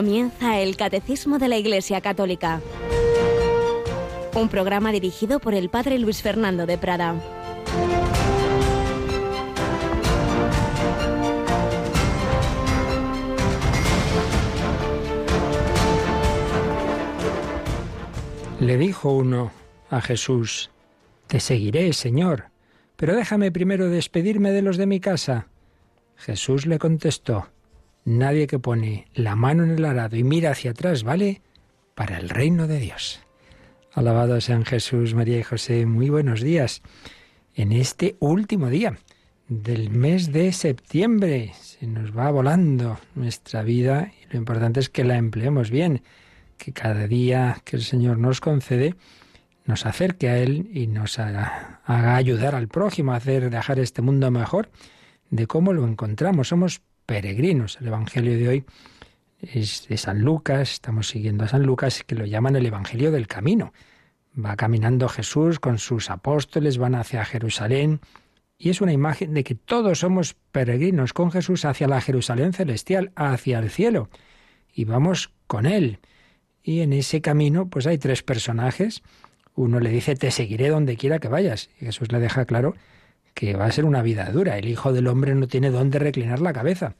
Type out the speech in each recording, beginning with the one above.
Comienza el Catecismo de la Iglesia Católica. Un programa dirigido por el Padre Luis Fernando de Prada. Le dijo uno a Jesús, Te seguiré, Señor, pero déjame primero despedirme de los de mi casa. Jesús le contestó, Nadie que pone la mano en el arado y mira hacia atrás vale para el reino de Dios. Alabado sean Jesús, María y José, muy buenos días. En este último día del mes de septiembre se nos va volando nuestra vida y lo importante es que la empleemos bien, que cada día que el Señor nos concede nos acerque a Él y nos haga, haga ayudar al prójimo a hacer, dejar este mundo mejor de cómo lo encontramos. Somos peregrinos. El Evangelio de hoy es de San Lucas, estamos siguiendo a San Lucas, que lo llaman el Evangelio del Camino. Va caminando Jesús con sus apóstoles, van hacia Jerusalén, y es una imagen de que todos somos peregrinos con Jesús hacia la Jerusalén celestial, hacia el cielo, y vamos con Él. Y en ese camino, pues hay tres personajes. Uno le dice, te seguiré donde quiera que vayas. Y Jesús le deja claro que va a ser una vida dura. El Hijo del Hombre no tiene dónde reclinar la cabeza.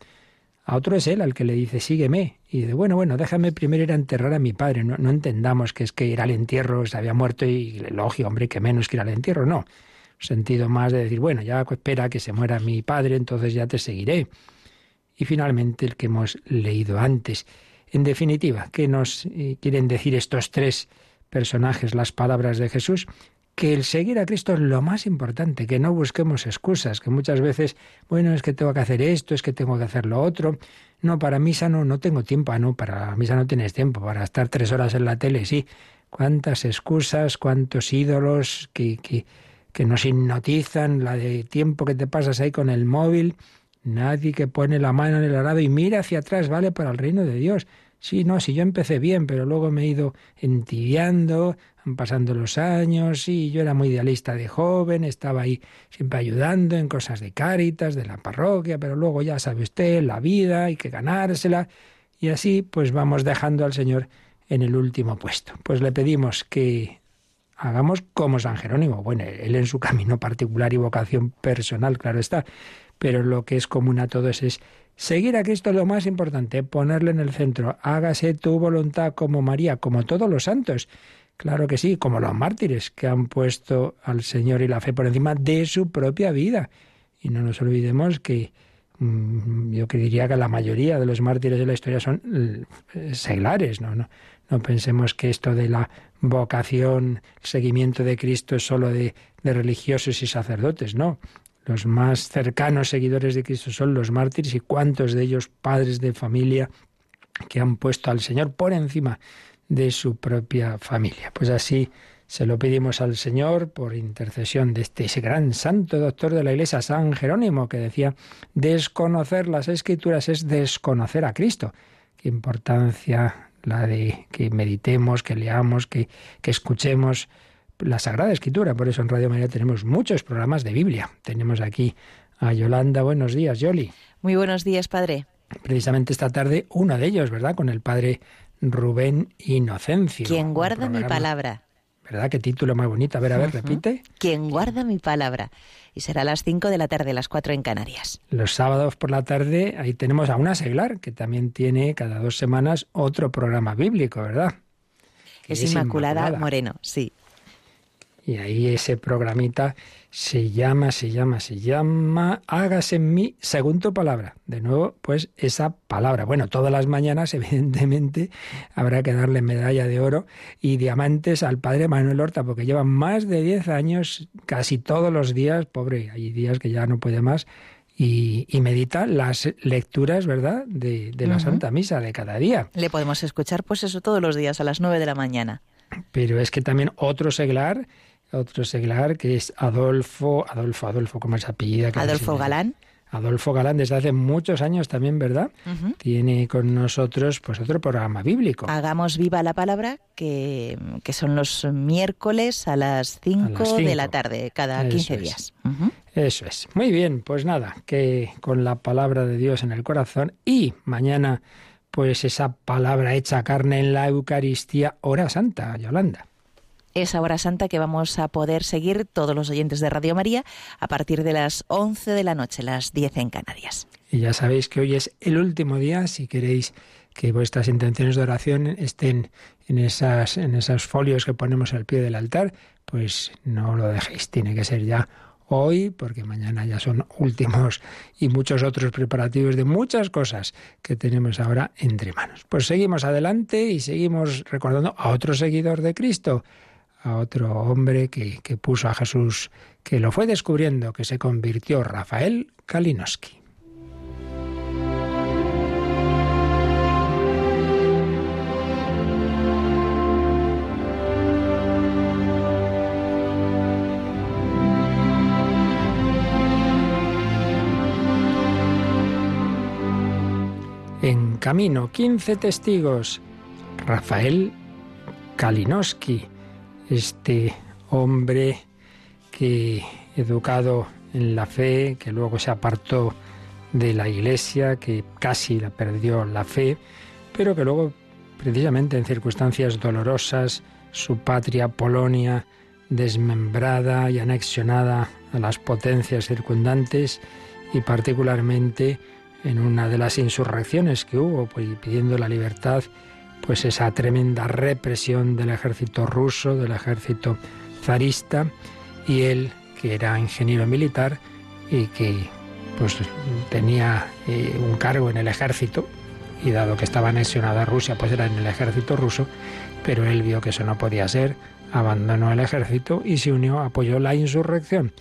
A otro es él al que le dice, sígueme. Y dice, bueno, bueno, déjame primero ir a enterrar a mi padre. No, no entendamos que es que ir al entierro se había muerto y lógico, hombre, que menos que ir al entierro. No. Sentido más de decir, bueno, ya espera que se muera mi padre, entonces ya te seguiré. Y finalmente el que hemos leído antes. En definitiva, ¿qué nos eh, quieren decir estos tres personajes, las palabras de Jesús? Que el seguir a Cristo es lo más importante, que no busquemos excusas, que muchas veces, bueno, es que tengo que hacer esto, es que tengo que hacer lo otro. No, para misa no, no tengo tiempo, ah, no, para misa no tienes tiempo, para estar tres horas en la tele, sí. Cuántas excusas, cuántos ídolos que, que, que nos hipnotizan, la de tiempo que te pasas ahí con el móvil. Nadie que pone la mano en el arado y mira hacia atrás vale para el reino de Dios. Sí, no, si yo empecé bien, pero luego me he ido entibiando, pasando los años, sí, yo era muy idealista de joven, estaba ahí siempre ayudando en cosas de cáritas, de la parroquia, pero luego ya sabe usted, la vida, hay que ganársela, y así pues vamos dejando al Señor en el último puesto. Pues le pedimos que hagamos como San Jerónimo, bueno, él en su camino particular y vocación personal, claro está, pero lo que es común a todos es Seguir a Cristo lo más importante, ponerle en el centro. Hágase tu voluntad como María, como todos los santos. Claro que sí, como los mártires que han puesto al Señor y la fe por encima de su propia vida. Y no nos olvidemos que mm, yo diría que la mayoría de los mártires de la historia son eh, seglares, ¿no? No, no pensemos que esto de la vocación, seguimiento de Cristo es solo de, de religiosos y sacerdotes, no. Los más cercanos seguidores de Cristo son los mártires y cuántos de ellos padres de familia que han puesto al Señor por encima de su propia familia. Pues así se lo pedimos al Señor por intercesión de este ese gran santo doctor de la Iglesia, San Jerónimo, que decía, desconocer las escrituras es desconocer a Cristo. Qué importancia la de que meditemos, que leamos, que, que escuchemos la Sagrada Escritura. Por eso en Radio María tenemos muchos programas de Biblia. Tenemos aquí a Yolanda. Buenos días, Yoli. Muy buenos días, padre. Precisamente esta tarde uno de ellos, ¿verdad? Con el padre Rubén Inocencio. Quien guarda mi palabra. ¿Verdad? Qué título más bonito. A ver, a ver, repite. Quien guarda mi palabra. Y será a las 5 de la tarde, las 4 en Canarias. Los sábados por la tarde, ahí tenemos a una seglar, que también tiene cada dos semanas otro programa bíblico, ¿verdad? Es, es Inmaculada Moreno, sí. Y ahí ese programita se llama, se llama, se llama Hágase en mí según tu palabra. De nuevo, pues esa palabra. Bueno, todas las mañanas, evidentemente, habrá que darle medalla de oro y diamantes al padre Manuel Horta, porque lleva más de 10 años, casi todos los días, pobre, hay días que ya no puede más, y, medita las lecturas, ¿verdad?, de, la Santa Misa de cada día. Le podemos escuchar, pues eso, todos los días a las 9 de la mañana. Pero es que también otro seglar otro seglar que es Adolfo, Adolfo, Adolfo, ¿cómo es apellida? Adolfo Galán. Adolfo Galán desde hace muchos años también, ¿verdad? Tiene con nosotros pues otro programa bíblico. Hagamos viva la palabra, que, que son los miércoles a las 5 de la tarde, cada 15 días. Eso es. Muy bien, pues nada, que con la palabra de Dios en el corazón y mañana pues esa palabra hecha carne en la Eucaristía, hora santa, Yolanda esa hora santa que vamos a poder seguir todos los oyentes de Radio María a partir de las 11 de la noche, las 10 en Canarias. Y ya sabéis que hoy es el último día, si queréis que vuestras intenciones de oración estén en, esas, en esos folios que ponemos al pie del altar, pues no lo dejéis, tiene que ser ya hoy, porque mañana ya son últimos y muchos otros preparativos de muchas cosas que tenemos ahora entre manos. Pues seguimos adelante y seguimos recordando a otro seguidor de Cristo, a otro hombre que, que puso a Jesús, que lo fue descubriendo, que se convirtió, Rafael Kalinowski. En camino, 15 testigos. Rafael Kalinowski, este hombre que educado en la fe, que luego se apartó de la iglesia, que casi la perdió la fe, pero que luego, precisamente en circunstancias dolorosas, su patria Polonia desmembrada y anexionada a las potencias circundantes y particularmente en una de las insurrecciones que hubo, pues, pidiendo la libertad, pues esa tremenda represión del ejército ruso, del ejército zarista, y él, que era ingeniero militar y que pues tenía eh, un cargo en el ejército, y dado que estaba anexionada Rusia, pues era en el ejército ruso, pero él vio que eso no podía ser, abandonó el ejército y se unió, apoyó la insurrección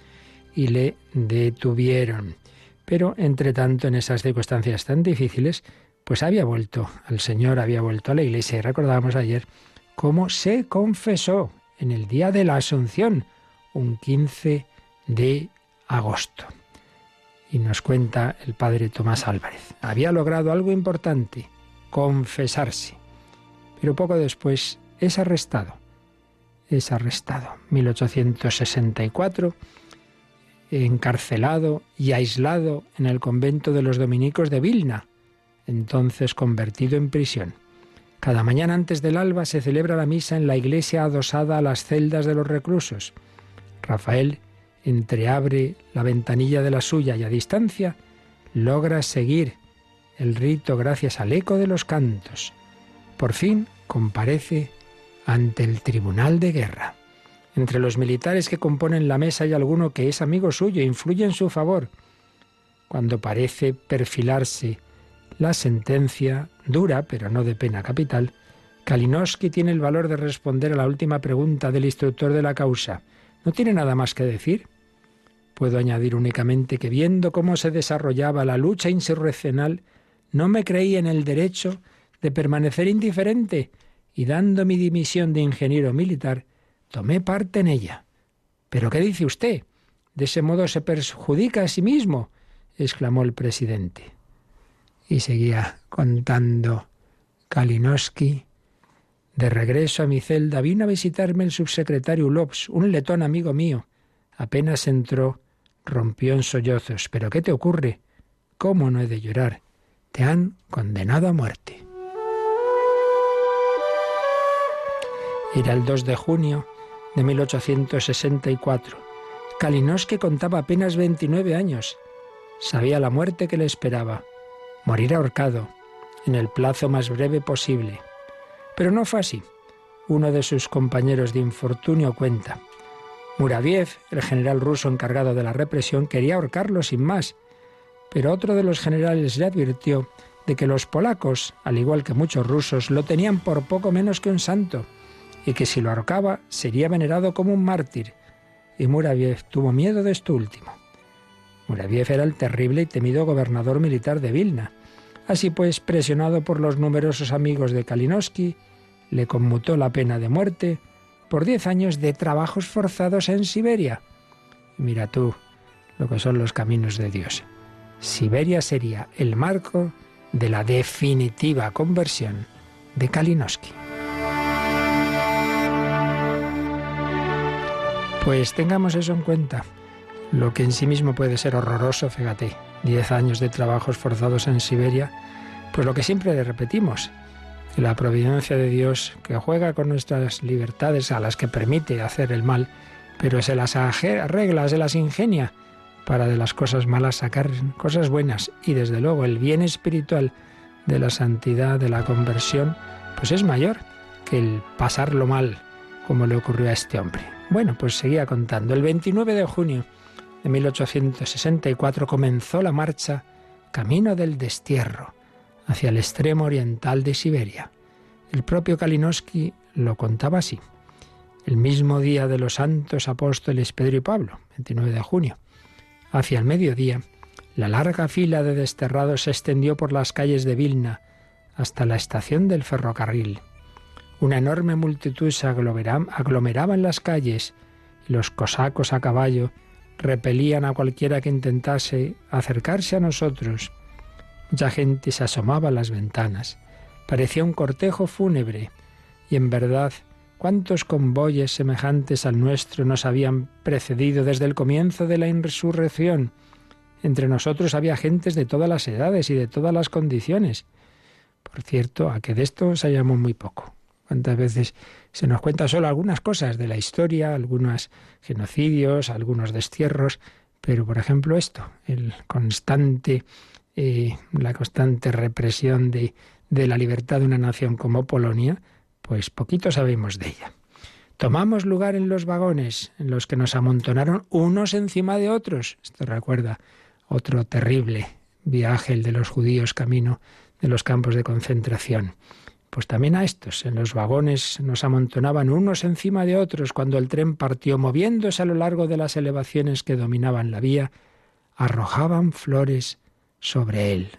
y le detuvieron. Pero, entre tanto, en esas circunstancias tan difíciles, pues había vuelto al Señor, había vuelto a la iglesia. Y recordábamos ayer cómo se confesó en el día de la Asunción, un 15 de agosto. Y nos cuenta el padre Tomás Álvarez. Había logrado algo importante, confesarse. Pero poco después es arrestado. Es arrestado. 1864 encarcelado y aislado en el convento de los dominicos de Vilna, entonces convertido en prisión. Cada mañana antes del alba se celebra la misa en la iglesia adosada a las celdas de los reclusos. Rafael entreabre la ventanilla de la suya y a distancia logra seguir el rito gracias al eco de los cantos. Por fin comparece ante el tribunal de guerra. Entre los militares que componen la mesa hay alguno que es amigo suyo e influye en su favor. Cuando parece perfilarse la sentencia, dura, pero no de pena capital, Kalinowski tiene el valor de responder a la última pregunta del instructor de la causa. ¿No tiene nada más que decir? Puedo añadir únicamente que viendo cómo se desarrollaba la lucha insurreccional, no me creí en el derecho de permanecer indiferente y dando mi dimisión de ingeniero militar, Tomé parte en ella. ¿Pero qué dice usted? De ese modo se perjudica a sí mismo, exclamó el presidente. Y seguía contando Kalinowski. De regreso a mi celda vino a visitarme el subsecretario Ulops, un letón amigo mío. Apenas entró, rompió en sollozos. ¿Pero qué te ocurre? ¿Cómo no he de llorar? Te han condenado a muerte. Era el 2 de junio de 1864. Kalinowski contaba apenas 29 años. Sabía la muerte que le esperaba, morir ahorcado, en el plazo más breve posible. Pero no fue así. Uno de sus compañeros de infortunio cuenta. Muraviev, el general ruso encargado de la represión, quería ahorcarlo sin más, pero otro de los generales le advirtió de que los polacos, al igual que muchos rusos, lo tenían por poco menos que un santo y que si lo ahorcaba sería venerado como un mártir. Y Muraviev tuvo miedo de esto último. Muraviev era el terrible y temido gobernador militar de Vilna. Así pues, presionado por los numerosos amigos de Kalinowski, le conmutó la pena de muerte por diez años de trabajos forzados en Siberia. mira tú lo que son los caminos de Dios. Siberia sería el marco de la definitiva conversión de Kalinowski. Pues tengamos eso en cuenta. Lo que en sí mismo puede ser horroroso, fíjate, diez años de trabajos forzados en Siberia, Pues lo que siempre le repetimos, la providencia de Dios, que juega con nuestras libertades a las que permite hacer el mal, pero se las arregla, se las ingenia para de las cosas malas sacar cosas buenas y desde luego el bien espiritual de la santidad, de la conversión, pues es mayor que el pasarlo mal, como le ocurrió a este hombre. Bueno, pues seguía contando. El 29 de junio de 1864 comenzó la marcha camino del destierro hacia el extremo oriental de Siberia. El propio Kalinowski lo contaba así. El mismo día de los santos apóstoles Pedro y Pablo, 29 de junio, hacia el mediodía, la larga fila de desterrados se extendió por las calles de Vilna hasta la estación del ferrocarril. Una enorme multitud se aglomeraba en las calles y los cosacos a caballo repelían a cualquiera que intentase acercarse a nosotros. Mucha gente se asomaba a las ventanas. Parecía un cortejo fúnebre. Y en verdad, ¿cuántos convoyes semejantes al nuestro nos habían precedido desde el comienzo de la insurrección? Entre nosotros había gentes de todas las edades y de todas las condiciones. Por cierto, a que de esto sabíamos muy poco. ¿Cuántas veces se nos cuenta solo algunas cosas de la historia, algunos genocidios, algunos destierros, pero por ejemplo esto, el constante, eh, la constante represión de, de la libertad de una nación como Polonia, pues poquito sabemos de ella. Tomamos lugar en los vagones en los que nos amontonaron unos encima de otros. Esto recuerda otro terrible viaje, el de los judíos camino de los campos de concentración. Pues también a estos, en los vagones nos amontonaban unos encima de otros cuando el tren partió, moviéndose a lo largo de las elevaciones que dominaban la vía, arrojaban flores sobre él,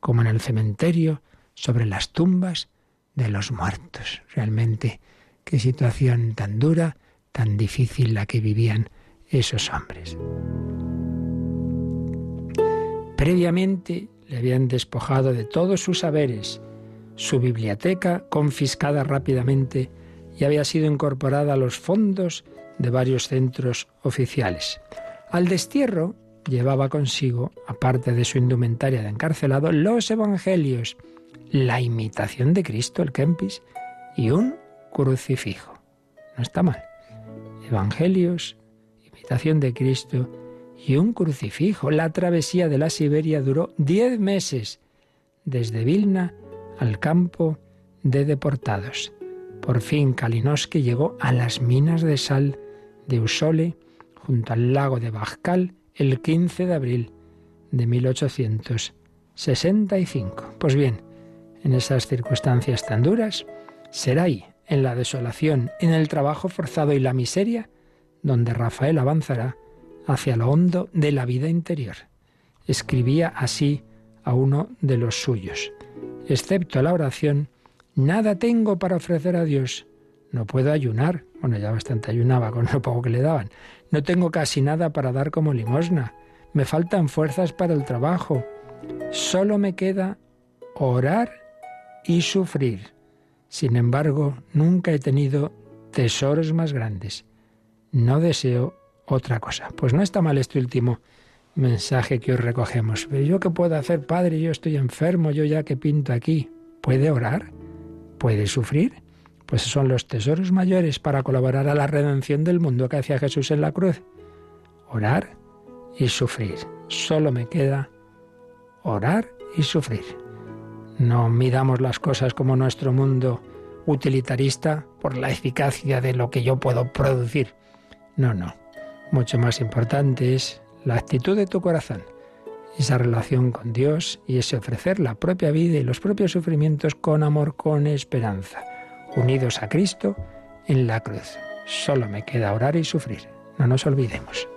como en el cementerio, sobre las tumbas de los muertos. Realmente, qué situación tan dura, tan difícil la que vivían esos hombres. Previamente le habían despojado de todos sus saberes, su biblioteca, confiscada rápidamente, y había sido incorporada a los fondos de varios centros oficiales. Al destierro llevaba consigo, aparte de su indumentaria de encarcelado, los evangelios, la imitación de Cristo, el Kempis, y un crucifijo. No está mal. Evangelios, imitación de Cristo y un crucifijo. La travesía de la Siberia duró diez meses, desde Vilna al campo de deportados. Por fin Kalinowski llegó a las minas de sal de Usole, junto al lago de Bajkal, el 15 de abril de 1865. Pues bien, en esas circunstancias tan duras, será ahí, en la desolación, en el trabajo forzado y la miseria, donde Rafael avanzará hacia lo hondo de la vida interior. Escribía así a uno de los suyos excepto la oración, nada tengo para ofrecer a Dios. No puedo ayunar. Bueno, ya bastante ayunaba con lo poco que le daban. No tengo casi nada para dar como limosna. Me faltan fuerzas para el trabajo. Solo me queda orar y sufrir. Sin embargo, nunca he tenido tesoros más grandes. No deseo otra cosa. Pues no está mal este último mensaje que hoy recogemos. Pero yo qué puedo hacer, Padre, yo estoy enfermo, yo ya que pinto aquí. ¿Puede orar? ¿Puede sufrir? Pues son los tesoros mayores para colaborar a la redención del mundo que hacía Jesús en la cruz. Orar y sufrir. Solo me queda orar y sufrir. No midamos las cosas como nuestro mundo utilitarista por la eficacia de lo que yo puedo producir. No, no. Mucho más importante es la actitud de tu corazón, esa relación con Dios y ese ofrecer la propia vida y los propios sufrimientos con amor, con esperanza, unidos a Cristo en la cruz. Solo me queda orar y sufrir. No nos olvidemos.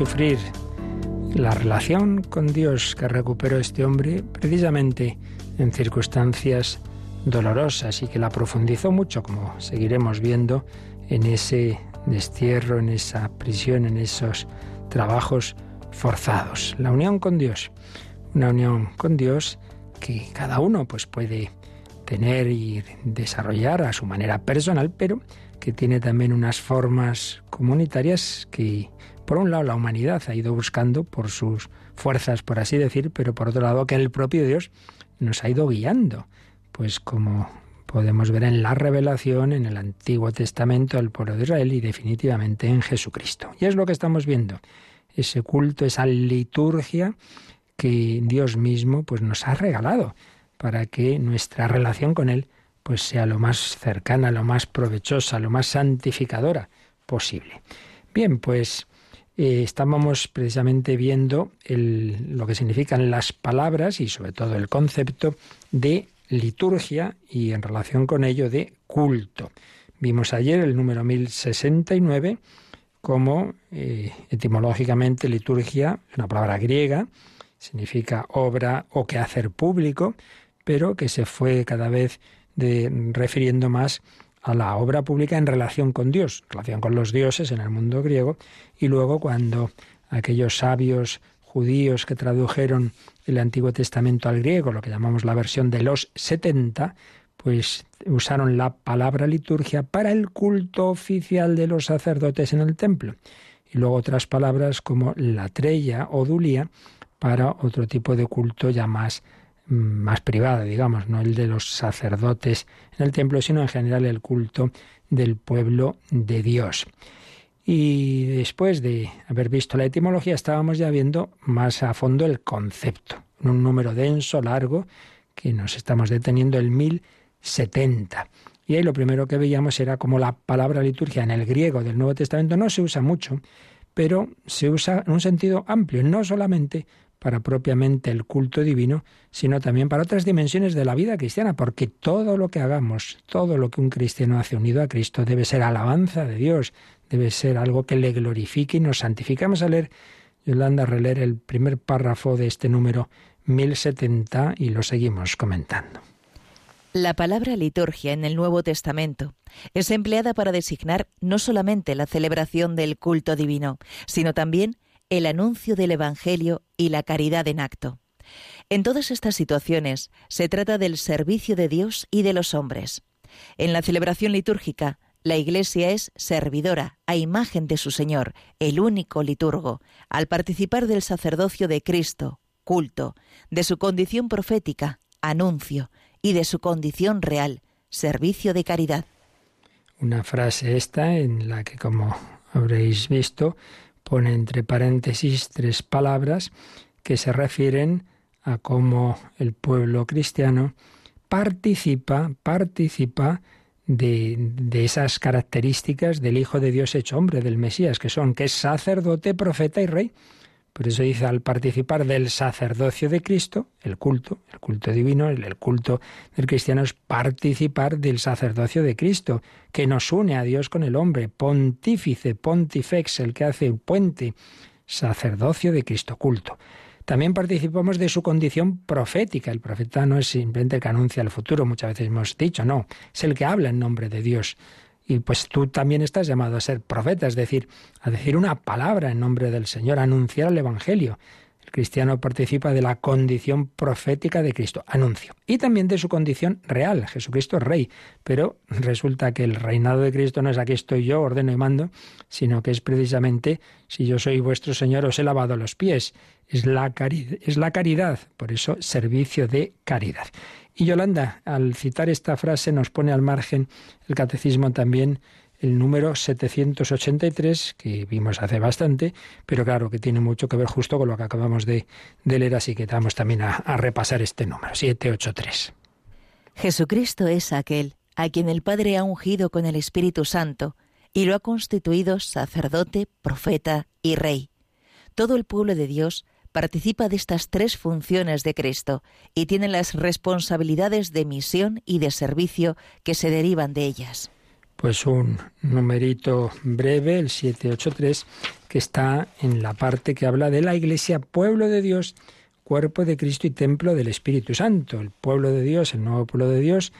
Sufrir la relación con Dios que recuperó este hombre precisamente en circunstancias dolorosas y que la profundizó mucho, como seguiremos viendo en ese destierro, en esa prisión, en esos trabajos forzados. La unión con Dios, una unión con Dios que cada uno pues puede tener y desarrollar a su manera personal, pero que tiene también unas formas comunitarias que, por un lado, la humanidad ha ido buscando por sus fuerzas, por así decir, pero por otro lado, que el propio Dios nos ha ido guiando, pues como podemos ver en la revelación, en el Antiguo Testamento del pueblo de Israel y definitivamente en Jesucristo. Y es lo que estamos viendo, ese culto, esa liturgia que Dios mismo pues nos ha regalado para que nuestra relación con él pues sea lo más cercana, lo más provechosa, lo más santificadora posible. Bien, pues eh, estábamos precisamente viendo lo que significan las palabras y sobre todo el concepto de liturgia y en relación con ello de culto. Vimos ayer el número 1069 como eh, etimológicamente liturgia, es una palabra griega, significa obra o quehacer público, pero que se fue cada vez refiriendo más a la obra pública en relación con Dios, en relación con los dioses en el mundo griego, y luego cuando aquellos sabios judíos que tradujeron el Antiguo Testamento al griego, lo que llamamos la versión de los 70, pues usaron la palabra liturgia para el culto oficial de los sacerdotes en el templo. Y luego otras palabras como latreya o dulía para otro tipo de culto ya más, más privado, digamos, no el de los sacerdotes en el templo, sino en general el culto del pueblo de Dios. Y después de haber visto la etimología, estábamos ya viendo más a fondo el concepto, un número denso, largo, que nos estamos deteniendo el 1070. Y ahí lo primero que veíamos era como la palabra liturgia en el griego del Nuevo Testamento no se usa mucho, pero se usa en un sentido amplio, no solamente para propiamente el culto divino, sino también para otras dimensiones de la vida cristiana, porque todo lo que hagamos, todo lo que un cristiano hace unido a Cristo debe ser alabanza de Dios, debe ser algo que le glorifique y nos santificamos a leer, Yolanda, a releer el primer párrafo de este número 1070 y lo seguimos comentando. La palabra liturgia en el Nuevo Testamento es empleada para designar no solamente la celebración del culto divino, sino también el anuncio del Evangelio y la caridad en acto. En todas estas situaciones se trata del servicio de Dios y de los hombres. En la celebración litúrgica, la Iglesia es servidora a imagen de su Señor, el único liturgo, al participar del sacerdocio de Cristo, culto, de su condición profética, anuncio, y de su condición real, servicio de caridad. Una frase esta en la que, como habréis visto, pone entre paréntesis tres palabras que se refieren a cómo el pueblo cristiano participa, participa de, de, esas características del Hijo de Dios hecho hombre, del Mesías, que son que es sacerdote, profeta y rey. Por eso dice, al participar del sacerdocio de Cristo, el culto, el culto divino, el, culto del cristiano es participar del sacerdocio de Cristo, que nos une a Dios con el hombre, pontífice, pontifex, el que hace el puente, sacerdocio de Cristo, culto. También participamos de su condición profética. El profeta no es simplemente el que anuncia el futuro, muchas veces hemos dicho, no, es el que habla en nombre de Dios. Y pues tú también estás llamado a ser profeta, es decir, a decir una palabra en nombre del Señor, a anunciar el Evangelio. Cristiano participa de la condición profética de Cristo, anuncio, y también de su condición real. Jesucristo es rey, pero resulta que el reinado de Cristo no es aquí estoy yo, ordeno y mando, sino que es precisamente, si yo soy vuestro Señor, os he lavado los pies. Es la, caridad, es la caridad, por eso servicio de caridad. Y Yolanda, al citar esta frase, nos pone al margen el catecismo también el número 783, que vimos hace bastante, pero claro que tiene mucho que ver justo con lo que acabamos de, leer, así que vamos también a, a repasar este número, 783. Jesucristo es aquel a quien el Padre ha ungido con el Espíritu Santo y lo ha constituido sacerdote, profeta y rey. Todo el pueblo de Dios participa de estas tres funciones de Cristo y tiene las responsabilidades de misión y de servicio que se derivan de ellas. Pues un numerito breve, el 783, que está en la parte que habla de la Iglesia, pueblo de Dios, cuerpo de Cristo y templo del Espíritu Santo. El pueblo de Dios, el nuevo pueblo de Dios,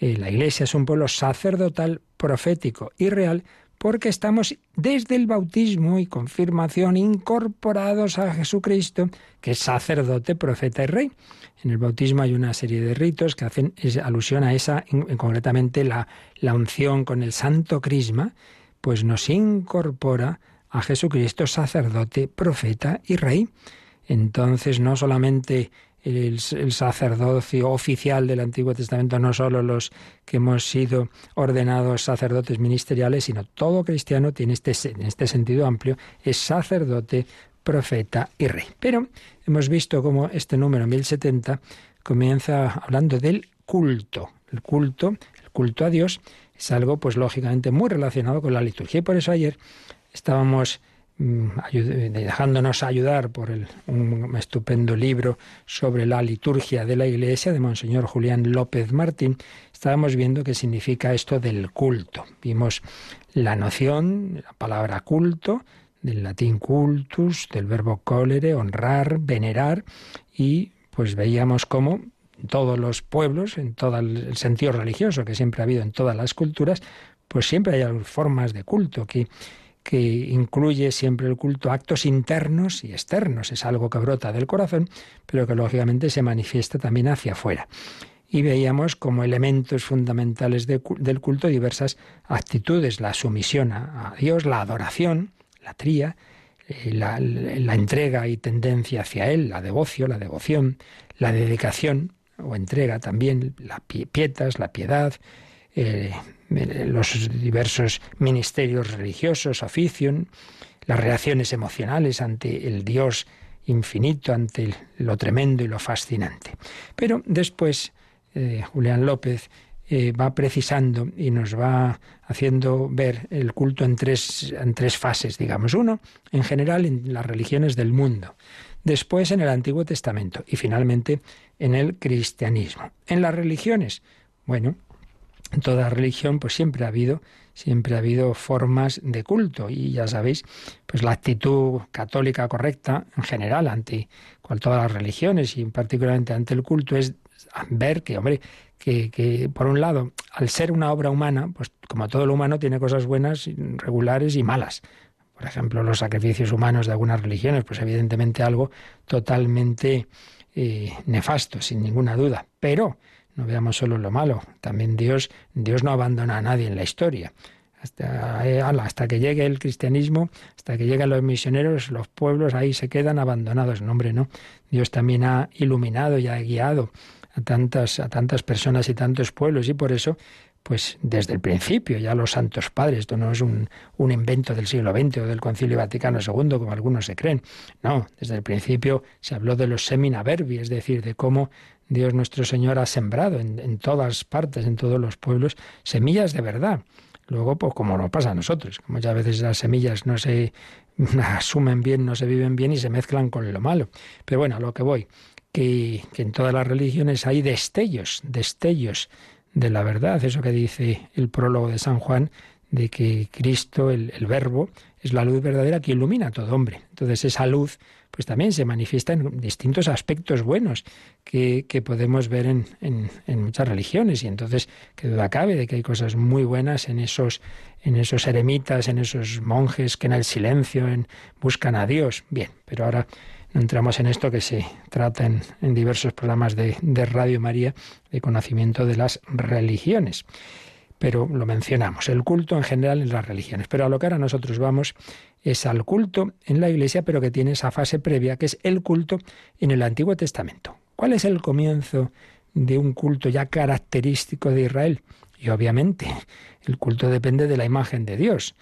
eh, la Iglesia es un pueblo sacerdotal, profético y real, porque estamos desde el bautismo y confirmación incorporados a Jesucristo, que es sacerdote, profeta y rey. En el bautismo hay una serie de ritos que hacen alusión a esa, concretamente la, la unción con el santo crisma, pues nos incorpora a Jesucristo, sacerdote, profeta y rey. Entonces no solamente el, sacerdocio oficial del Antiguo Testamento, no solo los que hemos sido ordenados sacerdotes ministeriales, sino todo cristiano tiene este, en este sentido amplio, es sacerdote, profeta y rey. Pero hemos visto cómo este número 1070 comienza hablando del culto. El culto, el culto a Dios, es algo, pues lógicamente, muy relacionado con la liturgia. Y por eso ayer estábamos dejándonos ayudar por el, un estupendo libro sobre la liturgia de la Iglesia de Monseñor Julián López Martín, estábamos viendo qué significa esto del culto. Vimos la noción, la palabra culto, del latín cultus, del verbo colere, honrar, venerar, y pues veíamos cómo todos los pueblos, en todo el sentido religioso que siempre ha habido en todas las culturas, pues siempre hay formas de culto que que incluye siempre el culto actos internos y externos. Es algo que brota del corazón, pero que lógicamente se manifiesta también hacia afuera. Y veíamos como elementos fundamentales del culto diversas actitudes, la sumisión a, Dios, la adoración, la tría, eh, la, entrega y tendencia hacia Él, la devoción, la devoción, la dedicación o entrega también, la pietas, la piedad, eh, los diversos ministerios religiosos, oficio, las reacciones emocionales ante el Dios infinito, ante lo tremendo y lo fascinante. Pero después eh, Julián López eh, va precisando y nos va haciendo ver el culto en tres, en tres fases, digamos. Uno, en general, en las religiones del mundo. Después, en el Antiguo Testamento. Y finalmente, en el cristianismo. En las religiones, bueno, en toda religión pues siempre ha habido siempre ha habido formas de culto y ya sabéis pues la actitud católica correcta en general ante todas las religiones y particularmente ante el culto es ver que hombre que, por un lado al ser una obra humana pues como todo lo humano tiene cosas buenas regulares y malas. Por ejemplo los sacrificios humanos de algunas religiones pues evidentemente algo totalmente eh, nefasto sin ninguna duda. Pero no veamos solo lo malo, también Dios, Dios no abandona a nadie en la historia. Hasta, eh, hasta, que llegue el cristianismo, hasta que lleguen los misioneros, los pueblos ahí se quedan abandonados. No, hombre, no. Dios también ha iluminado y ha guiado a tantas, a tantas personas y tantos pueblos y por eso, pues desde el principio, ya los santos padres, esto no es un, un invento del siglo XX o del Concilio Vaticano II, como algunos se creen. No, desde el principio se habló de los semina verbi, es decir, de cómo Dios nuestro Señor ha sembrado en, todas partes, en todos los pueblos, semillas de verdad. Luego, pues como no pasa a nosotros, como ya a veces las semillas no se asumen bien, no se viven bien y se mezclan con lo malo. Pero bueno, a lo que voy, que, en todas las religiones hay destellos, destellos de la verdad, eso que dice el prólogo de San Juan, de que Cristo, el, el Verbo, es la luz verdadera que ilumina a todo hombre. Entonces esa luz pues también se manifiesta en distintos aspectos buenos que, podemos ver en, en, muchas religiones. Y entonces, qué duda cabe de que hay cosas muy buenas en esos, en esos eremitas, en esos monjes que en el silencio en, buscan a Dios. Bien, pero ahora entramos en esto que se trata en, en diversos programas de, de Radio María de conocimiento de las religiones pero lo mencionamos, el culto en general en las religiones. Pero a lo que ahora nosotros vamos es al culto en la Iglesia, pero que tiene esa fase previa, que es el culto en el Antiguo Testamento. ¿Cuál es el comienzo de un culto ya característico de Israel? Y obviamente el culto depende de la imagen de Dios.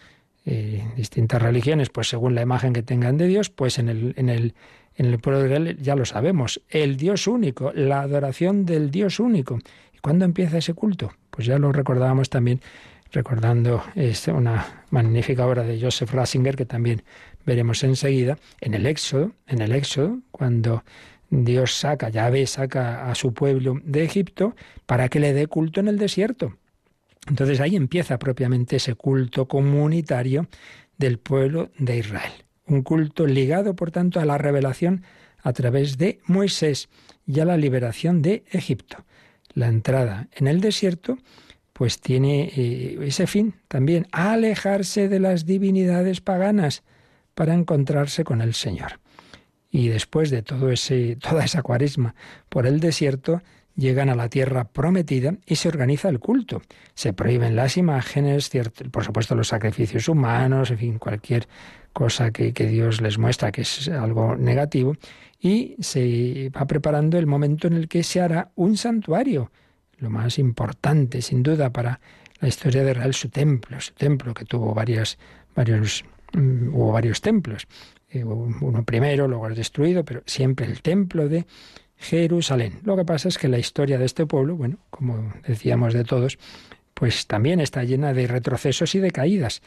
Eh, distintas religiones, pues según la imagen que tengan de Dios, pues en el, en el, en el pueblo de Israel ya lo sabemos, el Dios único, la adoración del Dios único. ¿Y cuándo empieza ese culto? Pues ya lo recordábamos también recordando una magnífica obra de Joseph Ratzinger que también veremos enseguida, en el Éxodo, en el Éxodo, cuando Dios saca, Yahvé saca a su pueblo de Egipto para que le dé culto en el desierto. Entonces ahí empieza propiamente ese culto comunitario del pueblo de Israel. Un culto ligado, por tanto, a la revelación a través de Moisés y a la liberación de Egipto. La entrada en el desierto pues tiene eh, ese fin también, alejarse de las divinidades paganas para encontrarse con el Señor. Y después de todo ese, toda esa cuaresma por el desierto, llegan a la tierra prometida y se organiza el culto. Se prohíben las imágenes, por supuesto los sacrificios humanos, en fin, cualquier cosa que, que Dios les muestra que es algo negativo, y se va preparando el momento en el que se hará un santuario, lo más importante, sin duda, para la historia de Israel, su templo, su templo que tuvo varios, mm, hubo varios templos, eh, uno primero, luego es destruido, pero siempre el templo de Jerusalén. Lo que pasa es que la historia de este pueblo, bueno, como decíamos de todos, pues también está llena de retrocesos y de caídas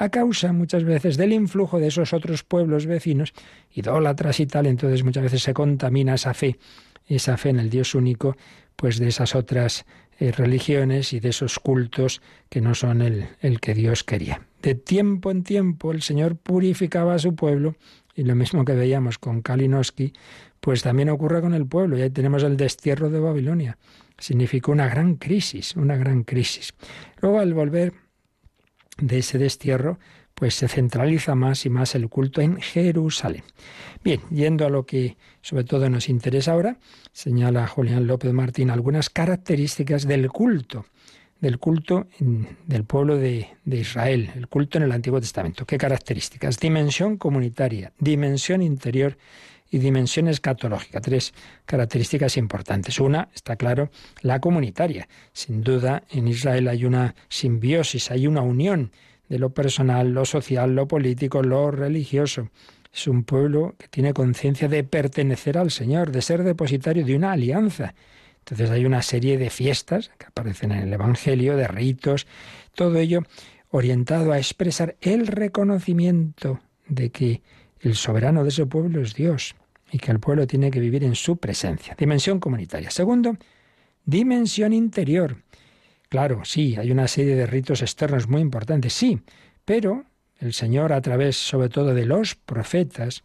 a causa muchas veces del influjo de esos otros pueblos vecinos, idólatras y tal, entonces muchas veces se contamina esa fe, esa fe en el Dios único, pues de esas otras eh, religiones y de esos cultos que no son el, el que Dios quería. De tiempo en tiempo el Señor purificaba a su pueblo, y lo mismo que veíamos con Kalinowski, pues también ocurre con el pueblo, y ahí tenemos el destierro de Babilonia. Significó una gran crisis, una gran crisis. Luego al volver de ese destierro, pues se centraliza más y más el culto en Jerusalén. Bien, yendo a lo que sobre todo nos interesa ahora, señala Julián López Martín algunas características del culto, del culto del pueblo de, Israel, el culto en el Antiguo Testamento. ¿Qué características? Dimensión comunitaria, dimensión interior y dimensión escatológica. Tres características importantes. Una, está claro, la comunitaria. Sin duda, en Israel hay una simbiosis, hay una unión de lo personal, lo social, lo político, lo religioso. Es un pueblo que tiene conciencia de pertenecer al Señor, de ser depositario de una alianza. Entonces hay una serie de fiestas que aparecen en el Evangelio, de ritos, todo ello orientado a expresar el reconocimiento de que el soberano de ese pueblo es Dios y que el pueblo tiene que vivir en su presencia. Dimensión comunitaria. Segundo, dimensión interior. Claro, sí, hay una serie de ritos externos muy importantes, sí, pero el Señor, a través sobre todo de los profetas,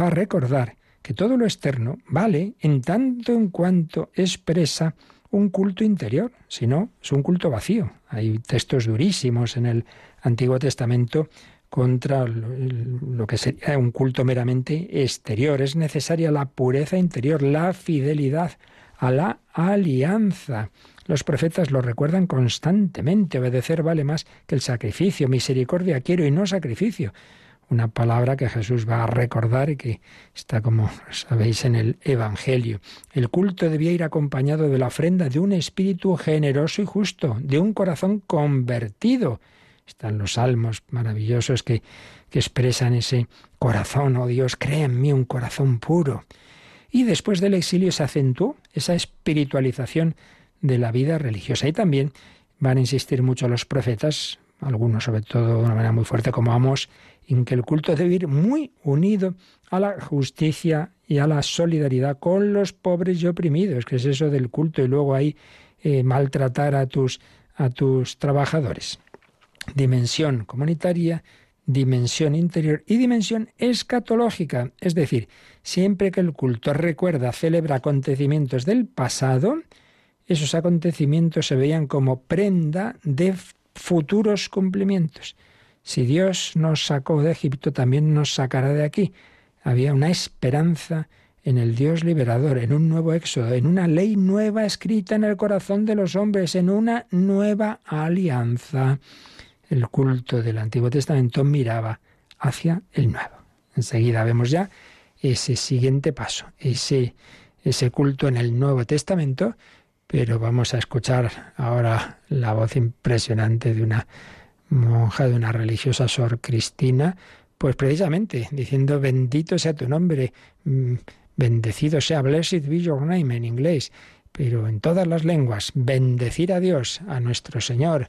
va a recordar que todo lo externo vale en tanto en cuanto expresa un culto interior, si no, es un culto vacío. Hay textos durísimos en el Antiguo Testamento contra lo que sería un culto meramente exterior. Es necesaria la pureza interior, la fidelidad a la alianza. Los profetas lo recuerdan constantemente. Obedecer vale más que el sacrificio. Misericordia quiero y no sacrificio. Una palabra que Jesús va a recordar y que está, como sabéis, en el Evangelio. El culto debía ir acompañado de la ofrenda de un espíritu generoso y justo, de un corazón convertido están los salmos maravillosos que, que expresan ese corazón, oh Dios, crea en mí un corazón puro. Y después del exilio se acentuó esa espiritualización de la vida religiosa. Y también van a insistir mucho los profetas, algunos sobre todo de una manera muy fuerte como Amos, en que el culto debe ir muy unido a la justicia y a la solidaridad con los pobres y oprimidos, que es eso del culto, y luego ahí eh, maltratar a tus, a tus trabajadores dimensión comunitaria, dimensión interior y dimensión escatológica. Es decir, siempre que el culto recuerda, celebra acontecimientos del pasado, esos acontecimientos se veían como prenda de futuros cumplimientos. Si Dios nos sacó de Egipto, también nos sacará de aquí. Había una esperanza en el Dios liberador, en un nuevo éxodo, en una ley nueva escrita en el corazón de los hombres, en una nueva alianza el culto del Antiguo Testamento miraba hacia el Nuevo. Enseguida vemos ya ese siguiente paso, ese, ese culto en el Nuevo Testamento, pero vamos a escuchar ahora la voz impresionante de una monja, de una religiosa Sor Cristina, pues precisamente diciendo bendito sea tu nombre, mm, bendecido sea, blessed be your name en inglés, pero en todas las lenguas, bendecir a Dios, a nuestro Señor,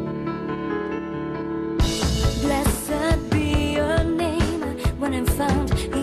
and found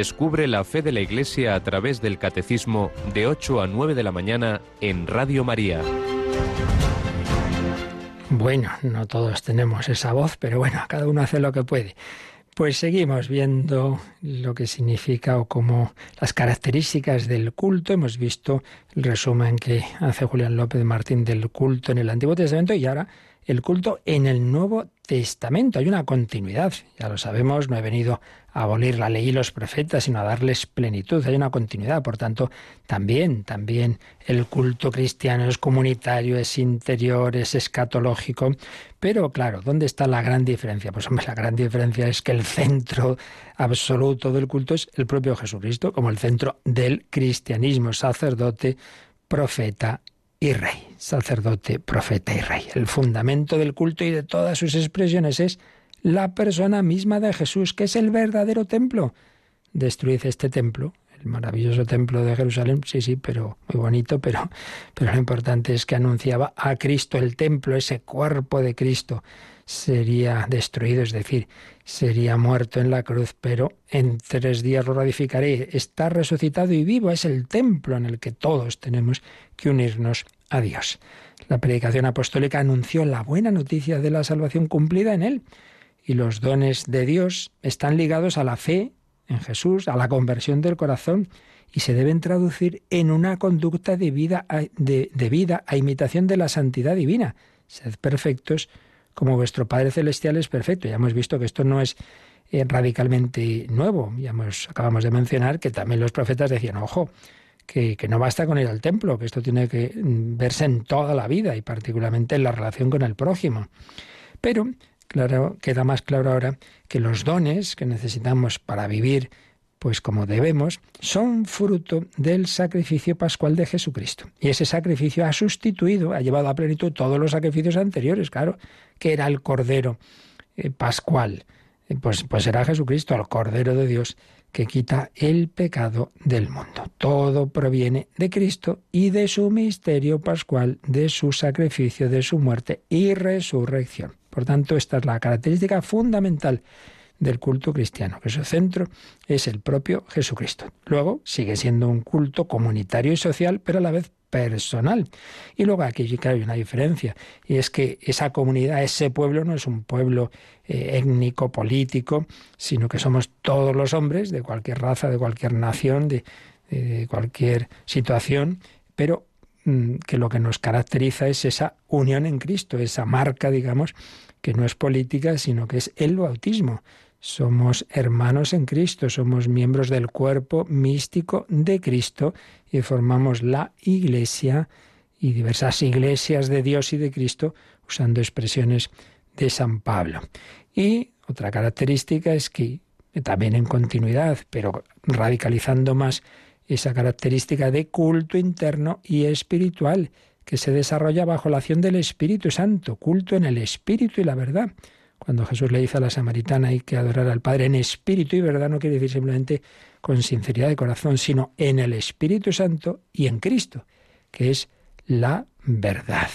Descubre la fe de la Iglesia a través del Catecismo de 8 a 9 de la mañana en Radio María. Bueno, no todos tenemos esa voz, pero bueno, cada uno hace lo que puede. Pues seguimos viendo lo que significa o como las características del culto. Hemos visto el resumen que hace Julián López Martín del culto en el Antiguo Testamento y ahora el culto en el Nuevo Testamento. Hay una continuidad, ya lo sabemos, no he venido a abolir la ley y los profetas, sino a darles plenitud. Hay una continuidad, por tanto, también, también el culto cristiano es comunitario, es interior, es escatológico. Pero claro, ¿dónde está la gran diferencia? Pues hombre, la gran diferencia es que el centro absoluto del culto es el propio Jesucristo, como el centro del cristianismo, sacerdote, profeta y rey. Sacerdote, profeta y rey. El fundamento del culto y de todas sus expresiones es la persona misma de Jesús, que es el verdadero templo. Destruid este templo, el maravilloso templo de Jerusalén, sí, sí, pero muy bonito, pero, pero lo importante es que anunciaba a Cristo, el templo, ese cuerpo de Cristo, sería destruido, es decir, sería muerto en la cruz, pero en tres días lo ratificaré. Está resucitado y vivo, es el templo en el que todos tenemos que unirnos a Dios. La predicación apostólica anunció la buena noticia de la salvación cumplida en él y los dones de Dios están ligados a la fe en Jesús, a la conversión del corazón y se deben traducir en una conducta de vida de vida a imitación de la santidad divina. Sed perfectos como vuestro Padre Celestial es perfecto. Ya hemos visto que esto no es eh, radicalmente nuevo. Ya hemos, acabamos de mencionar que también los profetas decían, ojo, que, que, no basta con ir al templo, que esto tiene que mm, verse en toda la vida y particularmente en la relación con el prójimo. Pero, claro, queda más claro ahora que los dones que necesitamos para vivir pues como debemos, son fruto del sacrificio pascual de Jesucristo. Y ese sacrificio ha sustituido, ha llevado a plenitud todos los sacrificios anteriores, claro, que era el Cordero eh, Pascual. Eh, pues, pues era Jesucristo, el Cordero de Dios, que quita el pecado del mundo. Todo proviene de Cristo y de su misterio pascual, de su sacrificio, de su muerte y resurrección. Por tanto, esta es la característica fundamental del culto cristiano, que su centro es el propio Jesucristo. Luego sigue siendo un culto comunitario y social, pero a la vez personal. Y luego aquí claro, hay una diferencia, y es que esa comunidad, ese pueblo, no es un pueblo eh, étnico, político, sino que somos todos los hombres de cualquier raza, de cualquier nación, de, de cualquier situación, pero mm, que lo que nos caracteriza es esa unión en Cristo, esa marca, digamos, que no es política, sino que es el bautismo. Somos hermanos en Cristo, somos miembros del cuerpo místico de Cristo y formamos la Iglesia y diversas iglesias de Dios y de Cristo usando expresiones de San Pablo. Y otra característica es que también en continuidad, pero radicalizando más esa característica de culto interno y espiritual que se desarrolla bajo la acción del Espíritu Santo, culto en el Espíritu y la verdad. Cuando Jesús le dice a la samaritana hay que adorar al Padre en espíritu y verdad, no quiere decir simplemente con sinceridad de corazón, sino en el Espíritu Santo y en Cristo, que es la verdad.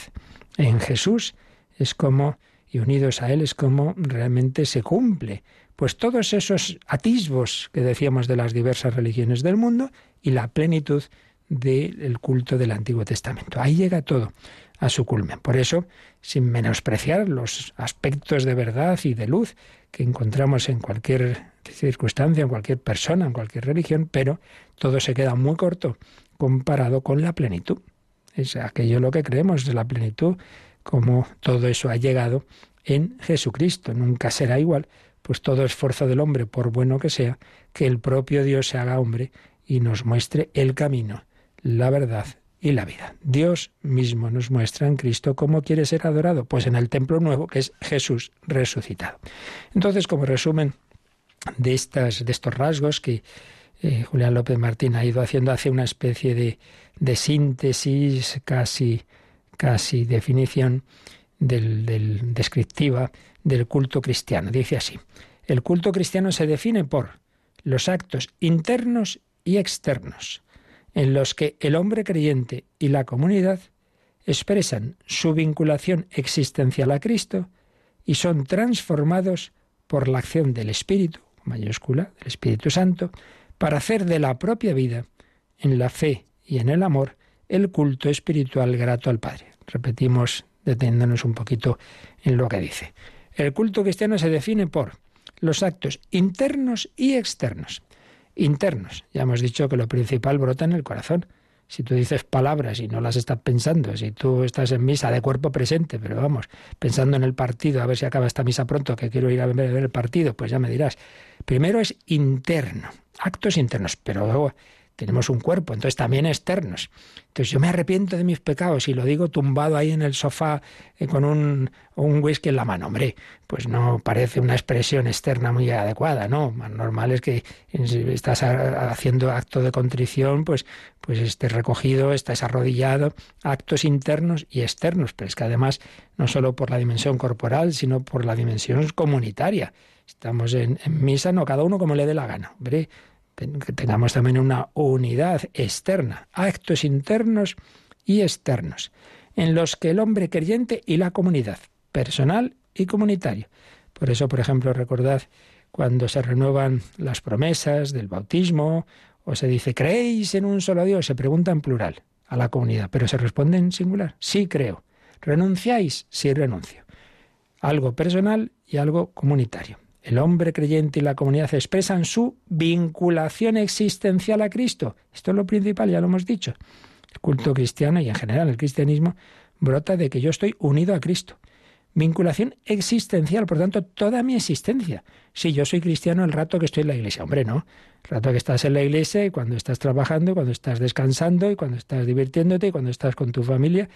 En Jesús es como, y unidos a Él es como realmente se cumple, pues todos esos atisbos que decíamos de las diversas religiones del mundo y la plenitud del culto del Antiguo Testamento. Ahí llega todo a su culmen. Por eso, sin menospreciar los aspectos de verdad y de luz que encontramos en cualquier circunstancia, en cualquier persona, en cualquier religión, pero todo se queda muy corto comparado con la plenitud. Es aquello lo que creemos de la plenitud, como todo eso ha llegado en Jesucristo. Nunca será igual, pues todo esfuerzo del hombre, por bueno que sea, que el propio Dios se haga hombre y nos muestre el camino, la verdad y la vida. Dios mismo nos muestra en Cristo cómo quiere ser adorado, pues en el templo nuevo que es Jesús resucitado. Entonces, como resumen de, estas, de estos rasgos que eh, Julián López Martín ha ido haciendo, hace una especie de, de síntesis, casi, casi definición del, del, descriptiva del culto cristiano. Dice así, el culto cristiano se define por los actos internos y externos en los que el hombre creyente y la comunidad expresan su vinculación existencial a Cristo y son transformados por la acción del Espíritu, mayúscula, del Espíritu Santo, para hacer de la propia vida, en la fe y en el amor, el culto espiritual grato al Padre. Repetimos, deteniéndonos un poquito en lo que dice. El culto cristiano se define por los actos internos y externos internos. Ya hemos dicho que lo principal brota en el corazón. Si tú dices palabras y no las estás pensando, si tú estás en misa de cuerpo presente, pero vamos, pensando en el partido, a ver si acaba esta misa pronto, que quiero ir a ver el partido, pues ya me dirás. Primero es interno, actos internos, pero luego tenemos un cuerpo, entonces también externos. Entonces yo me arrepiento de mis pecados y lo digo tumbado ahí en el sofá eh, con un, un whisky en la mano. Hombre, pues no parece una expresión externa muy adecuada, ¿no? Más normal es que si estás haciendo acto de contrición, pues, pues estés recogido, estás arrodillado, actos internos y externos, pero es que además no solo por la dimensión corporal, sino por la dimensión comunitaria. Estamos en, en misa, no cada uno como le dé la gana. Hombre, que tengamos también una unidad externa, actos internos y externos, en los que el hombre creyente y la comunidad, personal y comunitario. Por eso, por ejemplo, recordad cuando se renuevan las promesas del bautismo o se dice, ¿creéis en un solo Dios? Se pregunta en plural a la comunidad, pero se responde en singular, sí creo. ¿Renunciáis? Sí renuncio. Algo personal y algo comunitario. El hombre creyente y la comunidad expresan su vinculación existencial a Cristo. Esto es lo principal, ya lo hemos dicho. El culto cristiano y en general el cristianismo brota de que yo estoy unido a Cristo. Vinculación existencial, por tanto, toda mi existencia. Si yo soy cristiano el rato que estoy en la iglesia, hombre, no. El rato que estás en la iglesia y cuando estás trabajando, cuando estás descansando y cuando estás divirtiéndote y cuando estás con tu familia,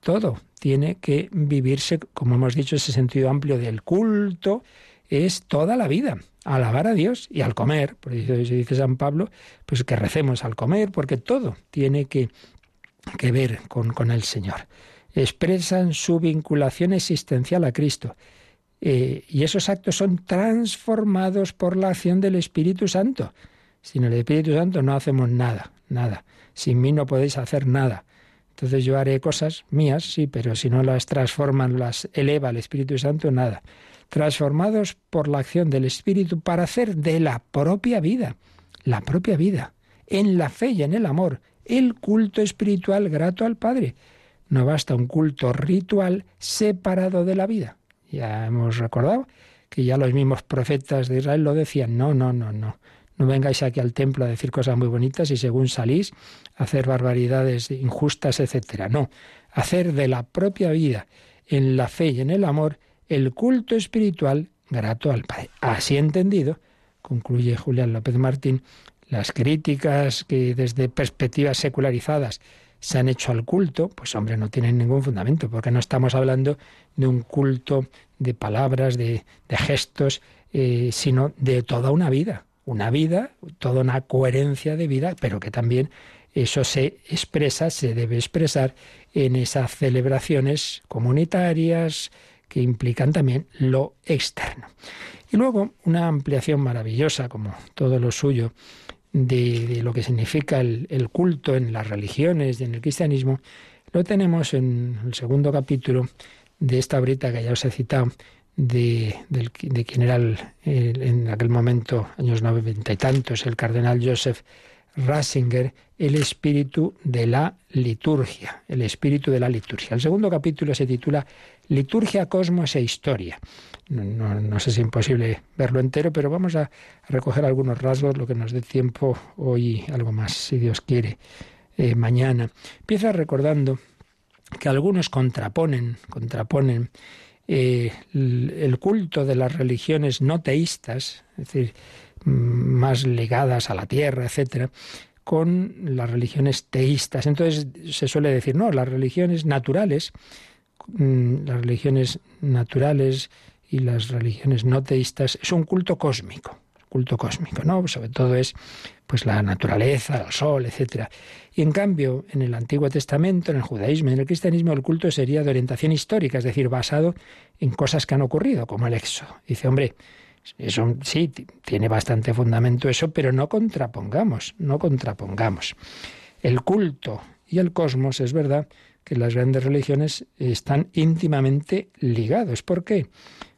todo tiene que vivirse, como hemos dicho, ese sentido amplio del culto, es toda la vida. Alabar a Dios y al comer, por eso dice San Pablo, pues que recemos al comer, porque todo tiene que, que ver con, con el Señor expresan su vinculación existencial a Cristo. Eh, y esos actos son transformados por la acción del Espíritu Santo. Sin el Espíritu Santo no hacemos nada, nada. Sin mí no podéis hacer nada. Entonces yo haré cosas mías, sí, pero si no las transforman, las eleva el Espíritu Santo, nada. Transformados por la acción del Espíritu para hacer de la propia vida, la propia vida, en la fe y en el amor, el culto espiritual grato al Padre. No basta un culto ritual separado de la vida. Ya hemos recordado que ya los mismos profetas de Israel lo decían. No, no, no, no. No vengáis aquí al templo a decir cosas muy bonitas y según salís hacer barbaridades injustas, etcétera. No, hacer de la propia vida, en la fe y en el amor, el culto espiritual grato al Padre. Así entendido, concluye Julián López Martín, las críticas que desde perspectivas secularizadas se han hecho al culto, pues hombre, no tienen ningún fundamento, porque no estamos hablando de un culto de palabras, de, gestos, eh, sino de toda una vida, una vida, toda una coherencia de vida, pero que también eso se expresa, se debe expresar en esas celebraciones comunitarias que implican también lo externo. Y luego una ampliación maravillosa, como todo lo suyo, de, lo que significa el, culto en las religiones en el cristianismo, lo tenemos en el segundo capítulo de esta brita que ya os he citado, de, de, quien era en aquel momento, años noventa y tantos, el cardenal Joseph Ratzinger, el espíritu de la liturgia, el espíritu de la liturgia. El segundo capítulo se titula Liturgia, Cosmos e Historia. No, sé si es imposible verlo entero, pero vamos a recoger algunos rasgos, lo que nos dé tiempo hoy, algo más, si Dios quiere, eh, mañana. Empieza recordando que algunos contraponen, contraponen eh, el, culto de las religiones no teístas, es decir, más ligadas a la tierra, etcétera, con las religiones teístas. Entonces se suele decir, no, las religiones naturales, las religiones naturales y las religiones no teístas es un culto cósmico, culto cósmico, ¿no? Sobre todo es pues la naturaleza, el sol, etcétera. Y en cambio, en el Antiguo Testamento, en el judaísmo y en el cristianismo, el culto sería de orientación histórica, es decir, basado en cosas que han ocurrido, como el éxodo. Dice, hombre, eso sí, tiene bastante fundamento eso, pero no contrapongamos, no contrapongamos. El culto y el cosmos es verdad que las grandes religiones están íntimamente ligados. ¿Por qué?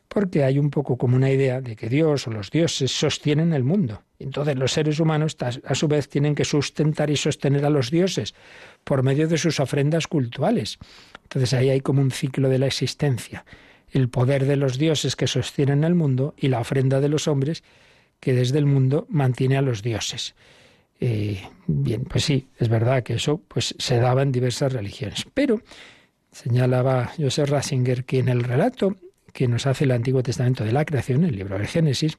Porque hay un poco como una idea de que Dios o los dioses sostienen el mundo. Entonces los seres humanos a su vez tienen que sustentar y sostener a los dioses por medio de sus ofrendas cultuales. Entonces ahí hay como un ciclo de la existencia el poder de los dioses que sostienen el mundo y la ofrenda de los hombres que desde el mundo mantiene a los dioses. Bien, pues sí, es verdad que eso pues, se daba en diversas religiones. Pero señalaba Joseph Ratzinger que en el relato que nos hace el Antiguo Testamento de la creación, el libro del Génesis,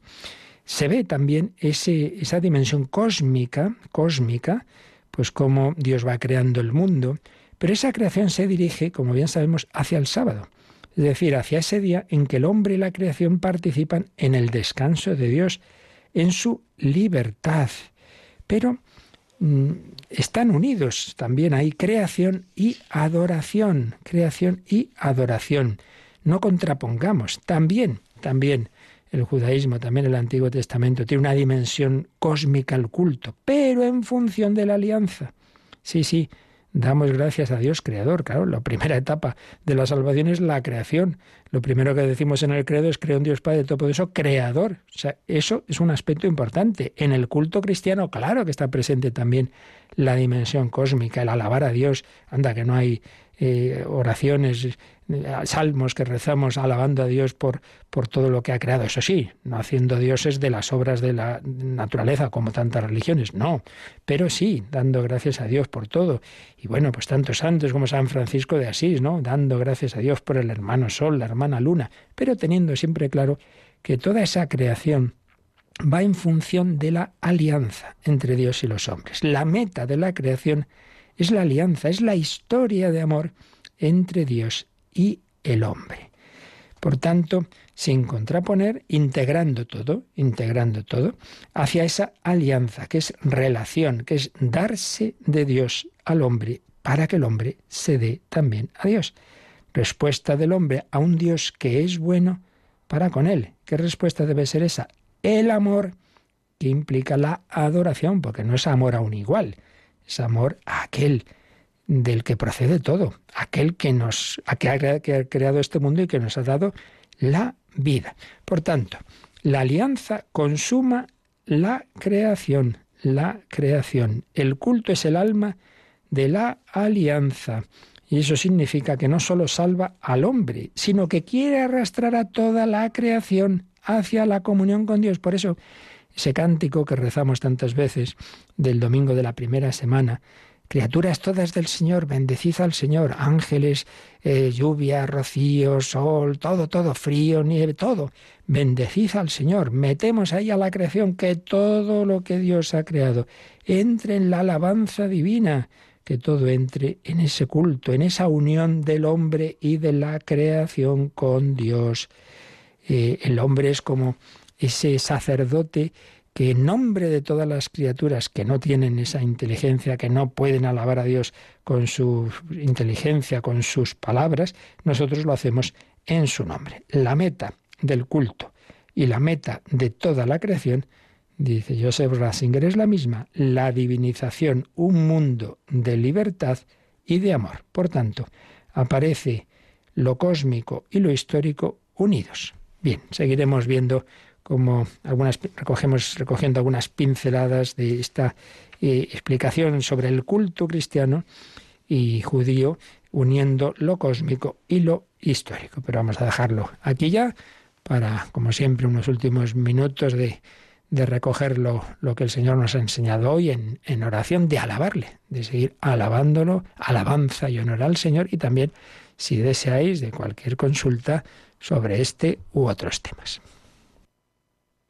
se ve también ese, esa dimensión cósmica, cósmica, pues cómo Dios va creando el mundo, pero esa creación se dirige, como bien sabemos, hacia el sábado es decir, hacia ese día en que el hombre y la creación participan en el descanso de Dios, en su libertad. Pero mm, están unidos también ahí creación y adoración, creación y adoración. No contrapongamos, también, también el judaísmo, también el Antiguo Testamento tiene una dimensión cósmica al culto, pero en función de la alianza. Sí, sí, damos gracias a Dios creador. Claro, la primera etapa de la salvación es la creación. Lo primero que decimos en el credo es creo en Dios Padre Todopoderoso, creador. O sea, eso es un aspecto importante. En el culto cristiano, claro que está presente también la dimensión cósmica, el alabar a Dios. Anda, que no hay eh, oraciones, salmos que rezamos alabando a Dios por, por todo lo que ha creado. Eso sí, no haciendo dioses de las obras de la naturaleza como tantas religiones, no, pero sí dando gracias a Dios por todo. Y bueno, pues tantos santos como San Francisco de Asís, ¿no? Dando gracias a Dios por el hermano Sol, la hermana Luna, pero teniendo siempre claro que toda esa creación va en función de la alianza entre Dios y los hombres. La meta de la creación es la alianza, es la historia de amor entre Dios y el hombre. Por tanto, sin contraponer, integrando todo, integrando todo, hacia esa alianza, que es relación, que es darse de Dios al hombre para que el hombre se dé también a Dios. Respuesta del hombre a un Dios que es bueno para con él. ¿Qué respuesta debe ser esa? El amor que implica la adoración, porque no es amor a un igual, es amor a aquel del que procede todo, aquel que nos que ha creado este mundo y que nos ha dado la vida. Por tanto, la alianza consuma la creación, la creación. El culto es el alma de la alianza. Y eso significa que no solo salva al hombre, sino que quiere arrastrar a toda la creación hacia la comunión con Dios. Por eso, ese cántico que rezamos tantas veces del domingo de la primera semana, criaturas todas del Señor, bendecid al Señor, ángeles, eh, lluvia, rocío, sol, todo, todo, frío, nieve, todo, bendecid al Señor, metemos ahí a la creación que todo lo que Dios ha creado entre en la alabanza divina, que todo entre en ese culto, en esa unión del hombre y de la creación con Dios. Eh, el hombre es como ese sacerdote que en nombre de todas las criaturas que no tienen esa inteligencia, que no pueden alabar a Dios con su inteligencia, con sus palabras, nosotros lo hacemos en su nombre. La meta del culto y la meta de toda la creación, dice Joseph Ratzinger, es la misma, la divinización, un mundo de libertad y de amor. Por tanto, aparece lo cósmico y lo histórico unidos. Bien, seguiremos viendo cómo algunas recogemos recogiendo algunas pinceladas de esta eh, explicación sobre el culto cristiano y judío uniendo lo cósmico y lo histórico. Pero vamos a dejarlo aquí ya para, como siempre, unos últimos minutos de, de recoger lo, lo, que el Señor nos ha enseñado hoy en, en oración, de alabarle, de seguir alabándolo, alabanza y honor al Señor y también, si deseáis, de cualquier consulta, sobre este u otros temas.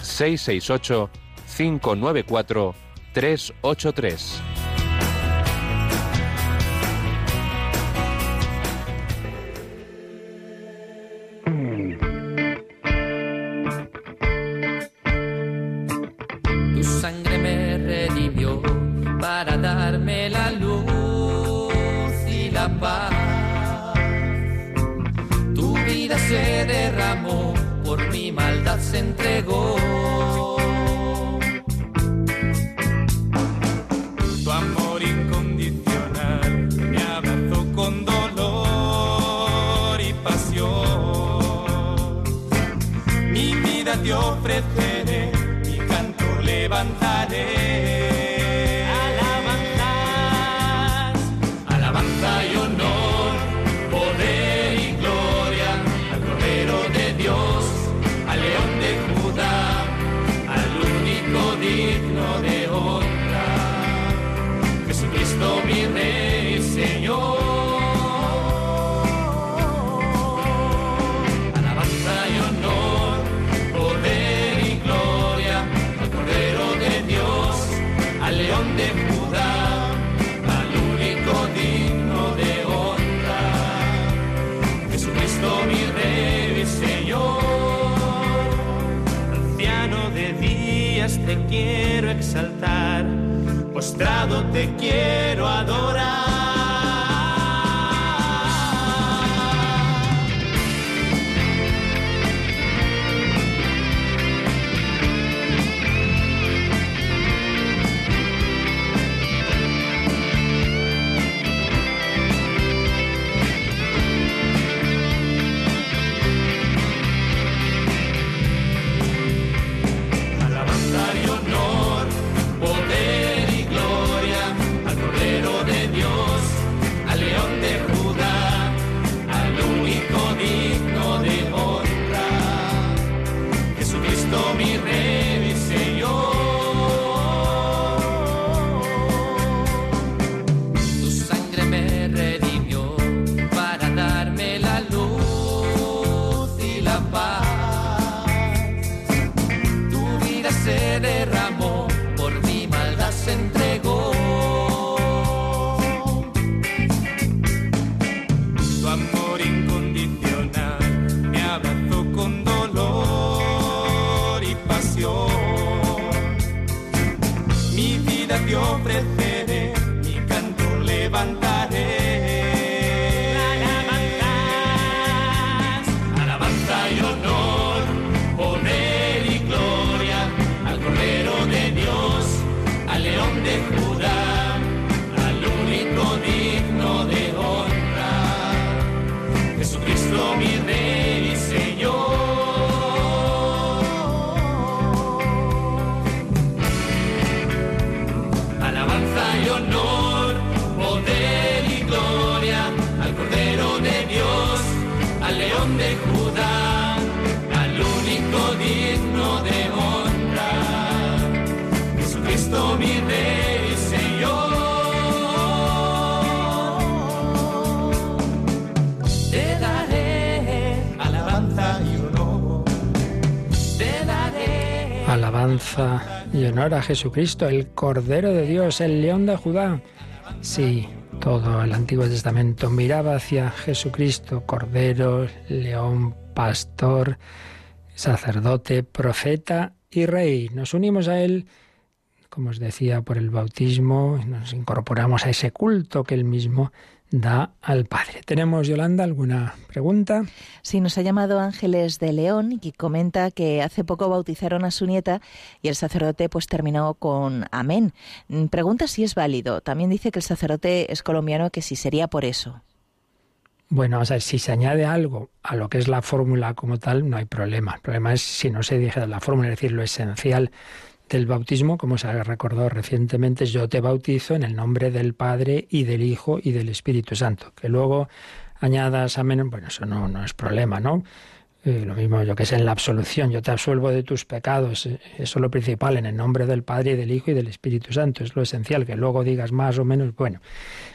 668 594 383. Alabanza y honor a Jesucristo, el Cordero de Dios, el León de Judá. Sí, todo el Antiguo Testamento miraba hacia Jesucristo, Cordero, León, Pastor, sacerdote, profeta y rey. Nos unimos a Él, como os decía, por el bautismo, nos incorporamos a ese culto que Él mismo da al Padre. ¿Tenemos, Yolanda, alguna pregunta? Sí, nos ha llamado Ángeles de León y comenta que hace poco bautizaron a su nieta y el sacerdote pues terminó con amén. Mm, Pregunta si es válido. También dice que el sacerdote es colombiano, que si sería por eso. Bueno, o sea, si se añade algo a lo que es la fórmula como tal, no hay problema. El problema es si no se dijera la fórmula, es decir, lo esencial del bautismo, como se ha recordado recientemente, yo te bautizo en el nombre del Padre y del Hijo y del Espíritu Santo. Que luego añadas amén, bueno, eso no, no es problema, ¿no? Eh, lo mismo, yo que sé, en la absolución, yo te absuelvo de tus pecados, eh, eso es lo principal, en el nombre del Padre y del Hijo y del Espíritu Santo, es lo esencial, que luego digas más o menos, bueno,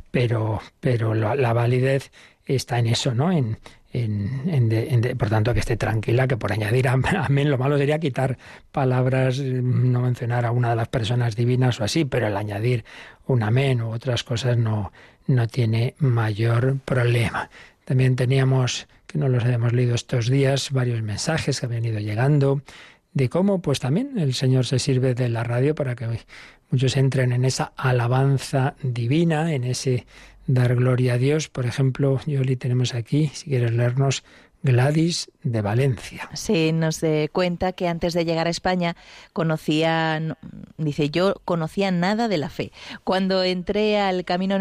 pero, pero la validez está en eso, ¿no? En, en, en en por tanto, que esté tranquila, que por añadir am- amén, lo malo sería quitar palabras, eh, no mencionar a una de las personas divinas o así, pero el añadir un amén u otras cosas no, no tiene mayor problema. También teníamos, que no los habíamos leído estos días, varios mensajes que habían ido llegando de cómo pues también el Señor se sirve de la radio para que muchos entren en esa alabanza divina, en ese dar gloria a Dios. Por ejemplo, Yoli, tenemos aquí, si quieres leernos, Gladys de Valencia. Sí, nos eh, cuenta que antes de llegar a España conocía, no- dice, yo conocía nada de la fe. Cuando entré al camino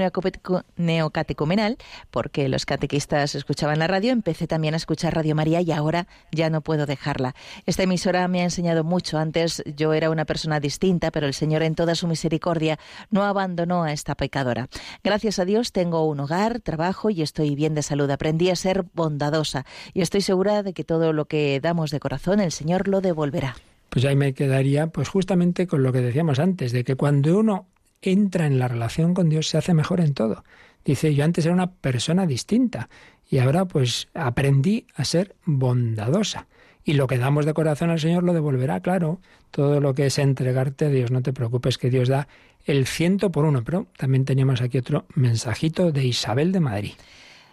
neocatecumenal, porque los catequistas escuchaban la radio, empecé también a escuchar Radio María y ahora ya no puedo dejarla. Esta emisora me ha enseñado mucho. Antes yo era una persona distinta, pero el Señor en toda su misericordia no abandonó a esta pecadora. Gracias a Dios tengo un hogar, trabajo y estoy bien de salud. Aprendí a ser bondadosa y estoy segura de que todo lo que damos de corazón el Señor lo devolverá. Pues ahí me quedaría, pues justamente con lo que decíamos antes, de que cuando uno entra en la relación con Dios se hace mejor en todo. Dice, yo antes era una persona distinta y ahora pues aprendí a ser bondadosa. Y lo que damos de corazón al Señor lo devolverá, claro. Todo lo que es entregarte a Dios, no te preocupes que Dios da el ciento por uno. Pero también teníamos aquí otro mensajito de Isabel de Madrid.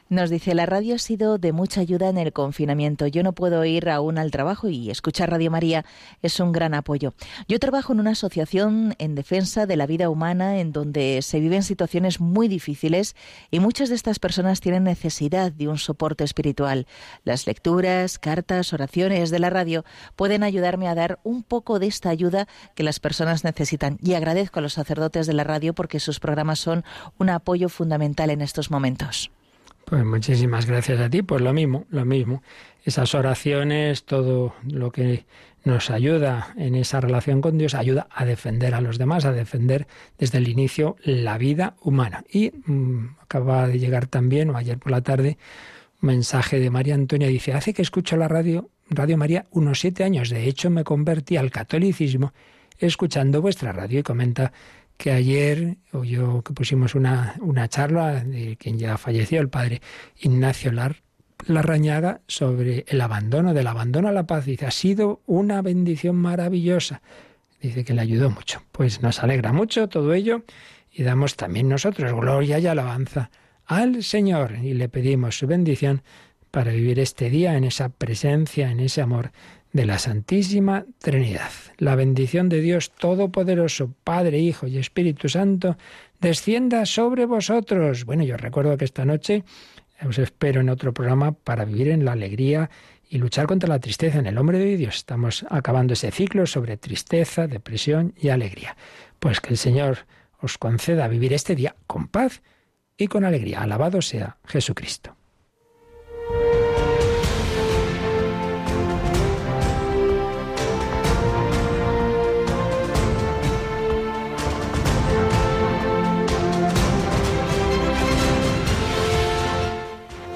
Nos dice, la radio ha sido de mucha ayuda en el confinamiento. Yo no puedo ir aún al trabajo y escuchar Radio María es un gran apoyo. Yo trabajo en una asociación en defensa de la vida humana en donde se viven situaciones muy difíciles y muchas de estas personas tienen necesidad de un soporte espiritual. Las lecturas, cartas, oraciones de la radio pueden ayudarme a dar un poco de esta ayuda que las personas necesitan. Y agradezco a los sacerdotes de la radio porque sus programas son un apoyo fundamental en estos momentos. Pues muchísimas gracias a ti, pues lo mismo, lo mismo. Esas oraciones, todo lo que nos ayuda en esa relación con Dios, ayuda a defender a los demás, a defender desde el inicio la vida humana. Y mm, acaba de llegar también, o ayer por la tarde, un mensaje de María Antonia, dice, hace que escucho la radio, Radio María unos siete años. De hecho, me convertí al catolicismo escuchando vuestra radio y comenta que ayer oyó que pusimos una, una charla de quien ya falleció, el padre Ignacio Lar, Larrañaga, sobre el abandono, del abandono a la paz. Dice, ha sido una bendición maravillosa. Dice que le ayudó mucho. Pues nos alegra mucho todo ello y damos también nosotros gloria y alabanza al Señor y le pedimos su bendición para vivir este día en esa presencia, en ese amor de la Santísima Trinidad. La bendición de Dios Todopoderoso, Padre, Hijo y Espíritu Santo, descienda sobre vosotros. Bueno, yo recuerdo que esta noche os espero en otro programa para vivir en la alegría y luchar contra la tristeza en el nombre de Dios. Estamos acabando ese ciclo sobre tristeza, depresión y alegría. Pues que el Señor os conceda vivir este día con paz y con alegría. Alabado sea Jesucristo.